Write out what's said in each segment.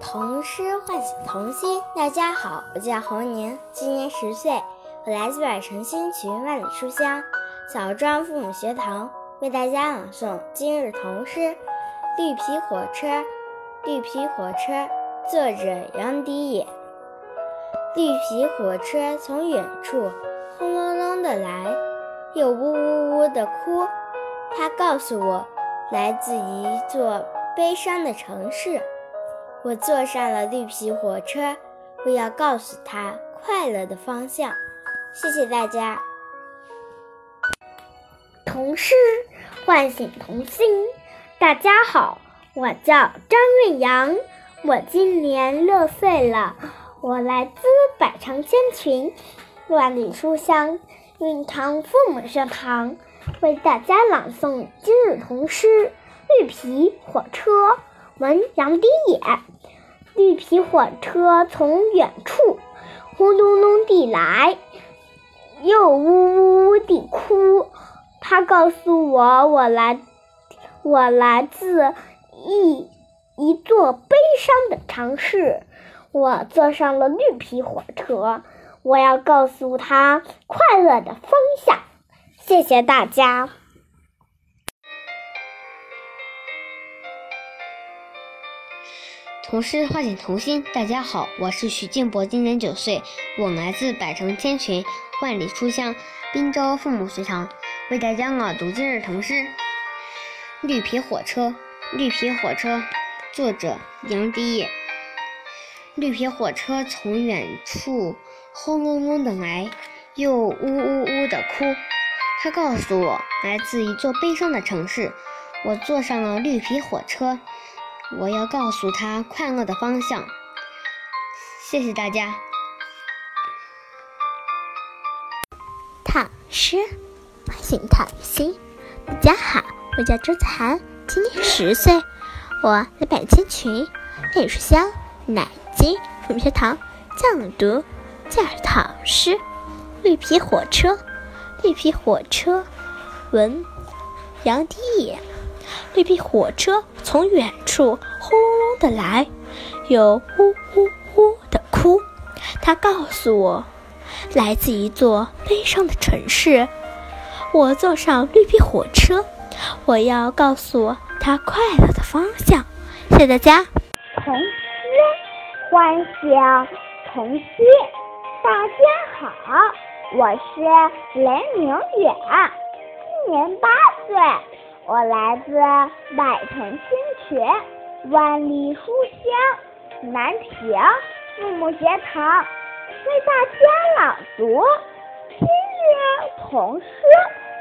童诗唤醒童心。大家好，我叫侯宁，今年十岁，我来自百城新群万里书香枣庄父母学堂，为大家朗诵今日童诗《绿皮火车》。绿皮火车，作者杨迪也。绿皮火车从远处轰隆隆的来，又呜呜呜的哭。它告诉我，来自一座悲伤的城市。我坐上了绿皮火车，我要告诉他快乐的方向。谢谢大家。童诗唤醒童心。大家好，我叫张月阳，我今年六岁了，我来自百城千群，万里书香运堂父母学堂，为大家朗诵今日童诗《绿皮火车》。文杨迪也，绿皮火车从远处轰隆隆地来，又呜呜地哭。它告诉我，我来，我来自一一座悲伤的城市。我坐上了绿皮火车，我要告诉他快乐的方向。谢谢大家。童诗唤醒童心。大家好，我是徐静博，今年九岁，我来自百城千群，万里书香滨州父母学堂，为大家朗读今日童诗《绿皮火车》。绿皮火车，作者杨迪也。绿皮火车从远处轰隆隆的来，又呜呜呜的哭。它告诉我，来自一座悲伤的城市。我坐上了绿皮火车。我要告诉他快乐的方向。谢谢大家。唐诗唤醒童心。大家好，我叫周子涵，今年十岁，我来百千群美书香南京父母学堂讲读讲唐诗《绿皮火车》。绿皮火车，文杨迪也。绿皮火车从远处轰隆隆的来，又呜呜呜的哭。它告诉我，来自一座悲伤的城市。我坐上绿皮火车，我要告诉它快乐的方向。谢谢大家。童诗欢笑童心。大家好，我是雷明远，今年八岁。我来自百城千群，万里书香南平父母学堂，为大家朗读今日童诗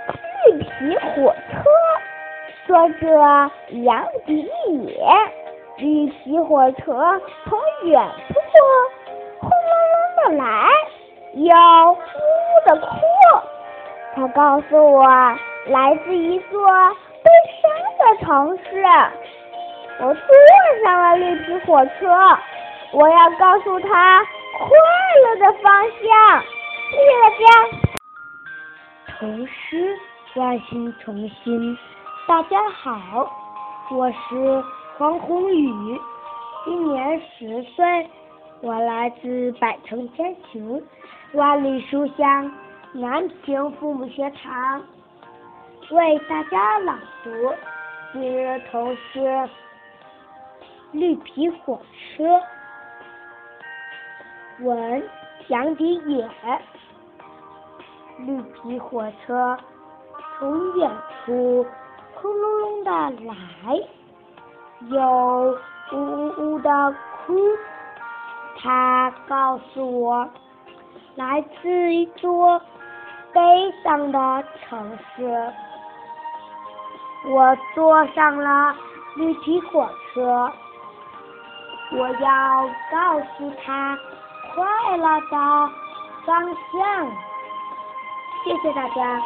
《绿皮火车》，作者杨迪也。绿皮火车从远处轰隆隆的来，又呜呜的哭。它告诉我，来自一座。悲伤的城市，我坐上了绿皮火车，我要告诉他快乐的方向。谢谢大家。童诗唤醒童心。大家好，我是黄宏宇，今年十岁，我来自百城千群，万里书香南平父母学堂。为大家朗读今日童诗《绿皮火车》。文杨迪也。绿皮火车从远处轰隆隆的来，又呜呜呜的哭。它告诉我，来自一座悲伤的城市。我坐上了绿皮火车，我要告诉他快乐的方向。谢谢大家。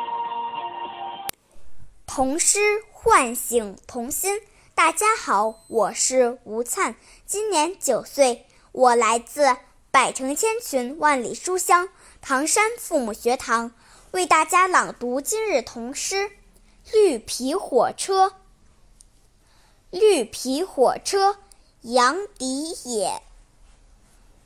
童诗唤醒童心。大家好，我是吴灿，今年九岁，我来自百城千群，万里书香唐山父母学堂，为大家朗读今日童诗。绿皮火车，绿皮火车，杨迪也。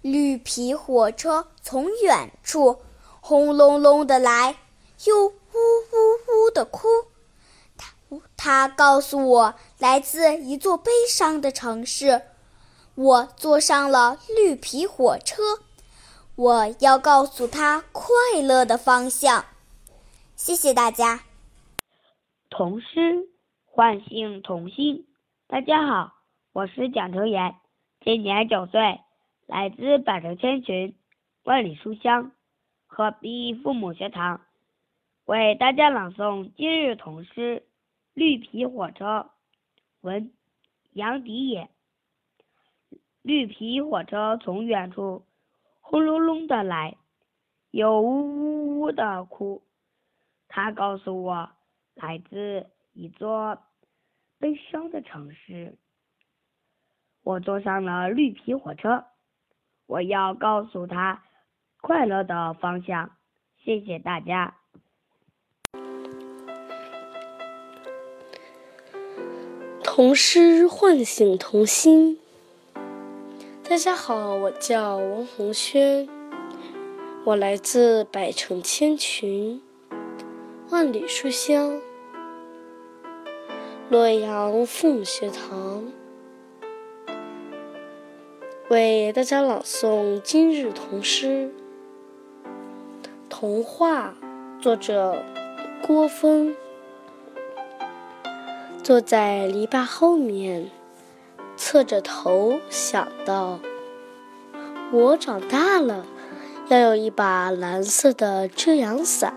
绿皮火车从远处轰隆隆的来，又呜呜呜的哭。他他告诉我，来自一座悲伤的城市。我坐上了绿皮火车，我要告诉他快乐的方向。谢谢大家。童诗唤醒童心。大家好，我是蒋成言，今年九岁，来自百城千群，万里书香，鹤壁父母学堂，为大家朗诵今日童诗《绿皮火车》。文杨迪也。绿皮火车从远处轰隆隆的来，又呜呜呜的哭。他告诉我，来自一座悲伤的城市。我坐上了绿皮火车，我要告诉他快乐的方向。谢谢大家。童诗唤醒童心。大家好，我叫王红轩，我来自百城千群，万里书香，洛阳父母学堂，为大家朗诵今日童诗。童话，作者郭峰，坐在篱笆后面。侧着头想到：我长大了，要有一把蓝色的遮阳伞，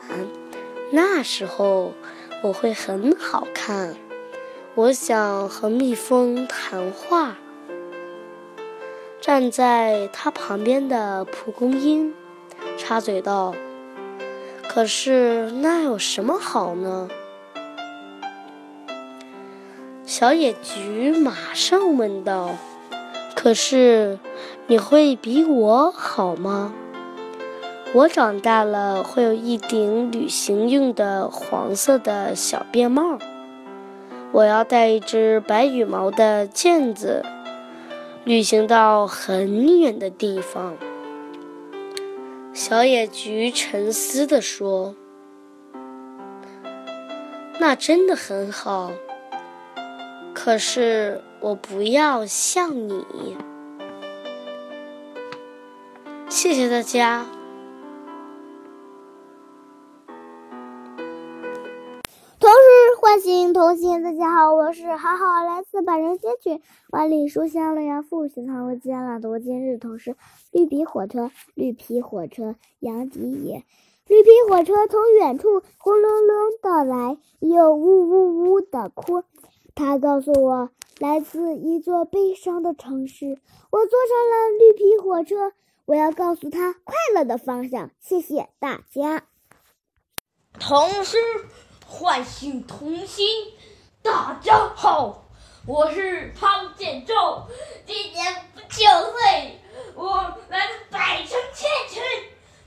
那时候我会很好看。我想和蜜蜂谈话。站在他旁边的蒲公英插嘴道：“可是那有什么好呢？”小野菊马上问道：“可是你会比我好吗？我长大了会有一顶旅行用的黄色的小便帽，我要带一只白羽毛的毽子，旅行到很远的地方。”小野菊沉思地说：“那真的很好。”可是我不要像你。谢谢大家。唤醒童心，大家好，我是好好来自百人千群，万里书香洛阳父学堂为大家朗读今日童诗《绿皮火车》。绿皮火车，杨迪也。绿皮火车从远处轰隆隆的来，又呜呜呜的哭。他告诉我，来自一座悲伤的城市。我坐上了绿皮火车，我要告诉他快乐的方向。谢谢大家。童诗唤醒童心。大家好，我是庞建州，今年九岁，我来自百城千群，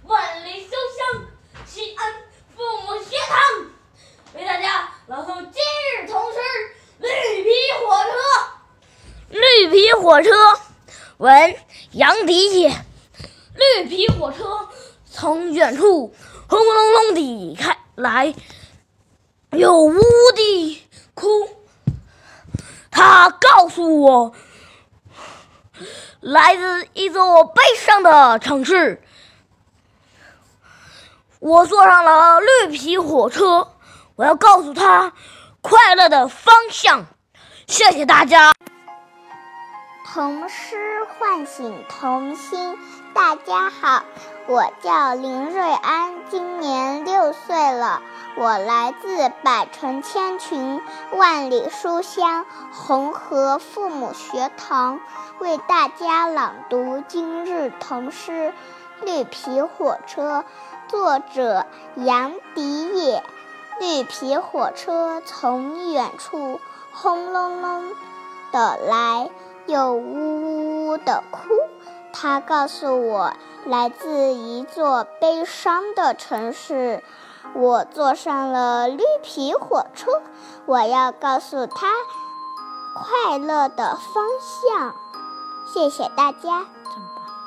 万里书香，西安父母学堂，为大家朗诵今日童诗。绿皮火车，绿皮火车，文杨迪也。绿皮火车从远处轰隆隆地开来，又呜地哭。他告诉我，来自一座悲伤的城市。我坐上了绿皮火车，我要告诉他。快乐的方向，谢谢大家。童诗唤醒童心，大家好，我叫林瑞安，今年六岁了，我来自百城千群，万里书香红河父母学堂，为大家朗读今日童诗《绿皮火车》，作者杨迪也。绿皮火车从远处轰隆隆的来，又呜呜呜的哭。它告诉我，来自一座悲伤的城市。我坐上了绿皮火车，我要告诉他快乐的方向。谢谢大家。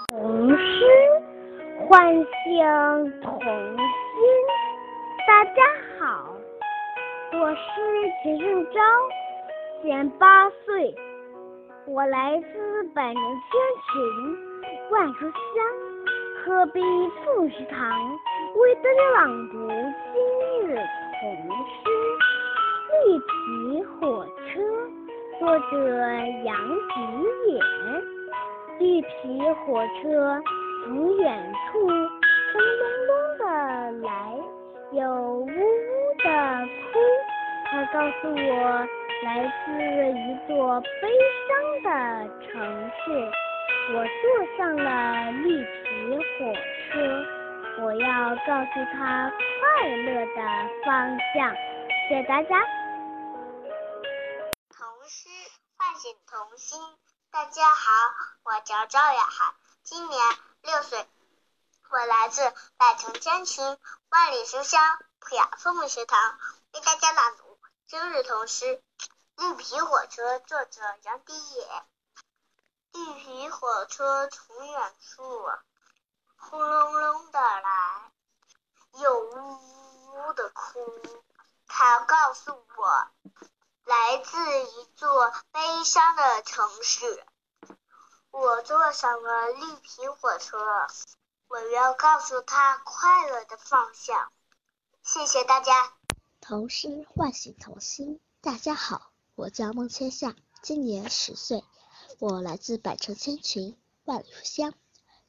童诗唤醒童心。大家好，我是钱胜昭，现八岁，我来自百年千群万书香河北凤食堂，为大家朗读今日童诗《绿皮火车》，作者杨迪也。绿皮火车从远处轰隆隆的来，又呜呜的哭。它告诉我，来自一座悲伤的城市。我坐上了绿皮火车，我要告诉他快乐的方向。谢谢大家。童诗唤醒童心。大家好，我叫赵雅涵，今年六岁，我来自百城千群万里书香普雅父母学堂，为大家朗读今日童诗《绿皮火车》，作者杨迪野。绿皮火车从远处轰隆隆的来，又呜呜呜的哭，它告诉我。来自一座悲伤的城市，我坐上了绿皮火车，我要告诉他快乐的方向。谢谢大家。童诗唤醒童心。大家好，我叫孟千夏，今年十岁，我来自百城千群万里书香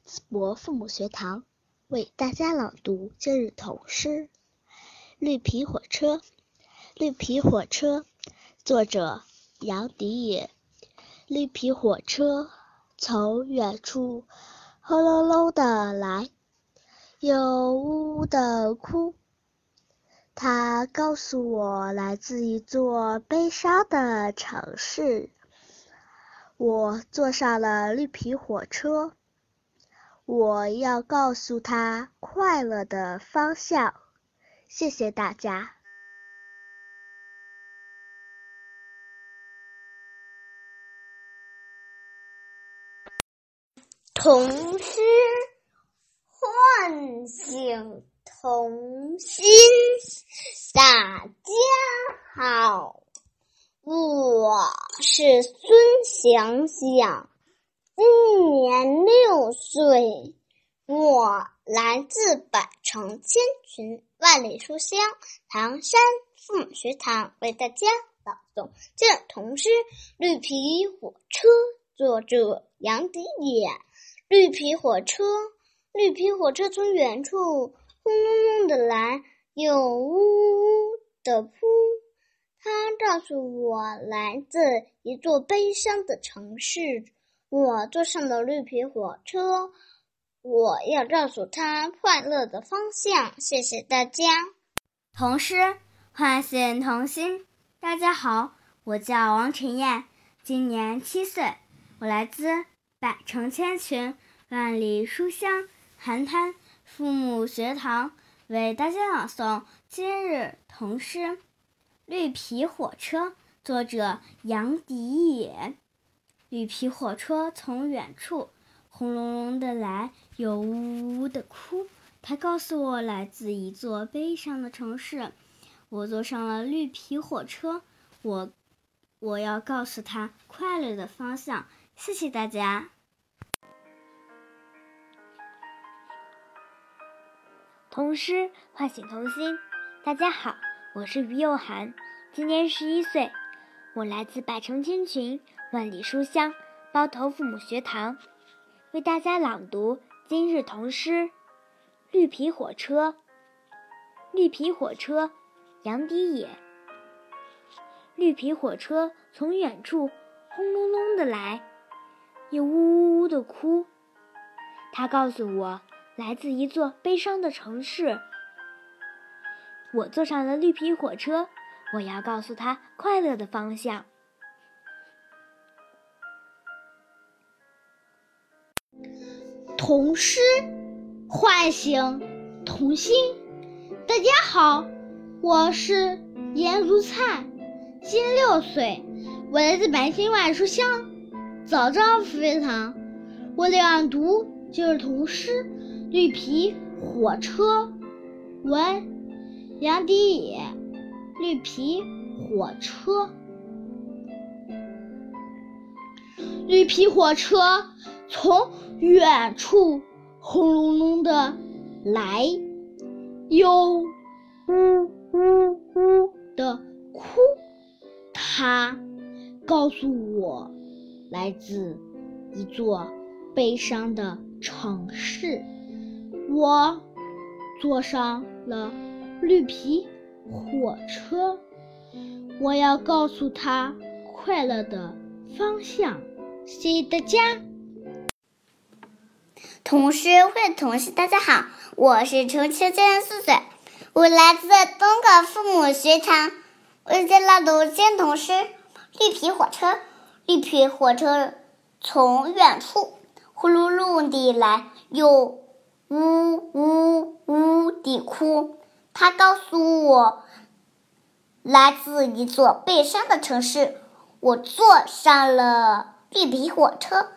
淄博父母学堂，为大家朗读今日童诗《绿皮火车》。绿皮火车。作者杨迪也。绿皮火车从远处轰隆隆的来，又呜呜的哭。它告诉我来自一座悲伤的城市。我坐上了绿皮火车，我要告诉他快乐的方向。谢谢大家。童诗唤醒童心。大家好，我是孙想想，今年六岁，我来自百城千群万里书香唐山父母学堂，为大家朗诵这童诗《绿皮火车》，作者杨迪也。绿皮火车，绿皮火车从远处轰隆隆的来，又呜呜的扑。它告诉我来自一座悲伤的城市。我坐上了绿皮火车，我要告诉他快乐的方向。谢谢大家。童诗唤醒童心。大家好，我叫王晨燕，今年七岁，我来自。百城千群，万里书香。寒滩父母学堂为大家朗诵今日童诗《绿皮火车》，作者杨迪也。绿皮火车从远处轰隆隆的来，又呜呜的哭。它告诉我来自一座悲伤的城市。我坐上了绿皮火车，我我要告诉他快乐的方向。谢谢大家。童诗唤醒童心。大家好，我是于又涵，今年十一岁，我来自百城千群万里书香包头父母学堂，为大家朗读今日童诗《绿皮火车》。绿皮火车，杨迪也。绿皮火车从远处轰隆隆的来，又呜呜呜的哭。它告诉我。来自一座悲伤的城市，我坐上了绿皮火车，我要告诉他快乐的方向。童诗唤醒童心。大家好，我是颜如灿，今六岁，我来自百姓万书香早上非常。我朗读就是童诗《绿皮火车》，文杨迪野，《绿皮火车》。绿皮火车从远处轰隆隆的来，又呜呜呜的哭。它告诉我，来自一座悲伤的城市。我坐上了绿皮火车，我要告诉他快乐的方向。谢谢大家。童诗会童诗，大家好，我是秋秋，今年四岁，我来自东港父母学堂，为大家朗读《今童诗》。绿皮火车，绿皮火车从远处呼噜噜地来，又呜呜呜地哭。它告诉我，来自一座悲伤的城市。我坐上了。绿皮火车，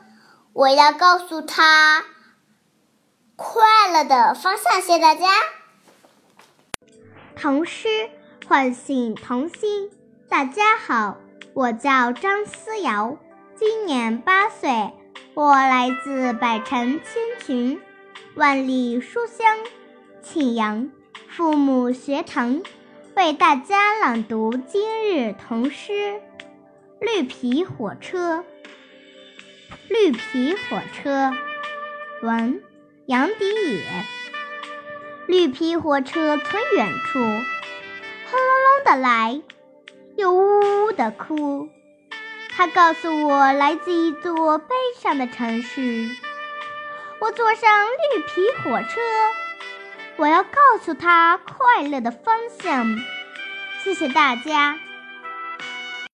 我要告诉他快乐的方向。谢谢大家。童诗唤醒童心。大家好，我叫张思瑶，今年八岁，我来自百城千群、万里书香庆阳父母学堂，为大家朗读今日童诗《绿皮火车》。绿皮火车，文杨迪野。绿皮火车从远处轰隆隆的来，又呜呜的哭。它告诉我，来自一座悲伤的城市。我坐上绿皮火车，我要告诉他快乐的方向。谢谢大家。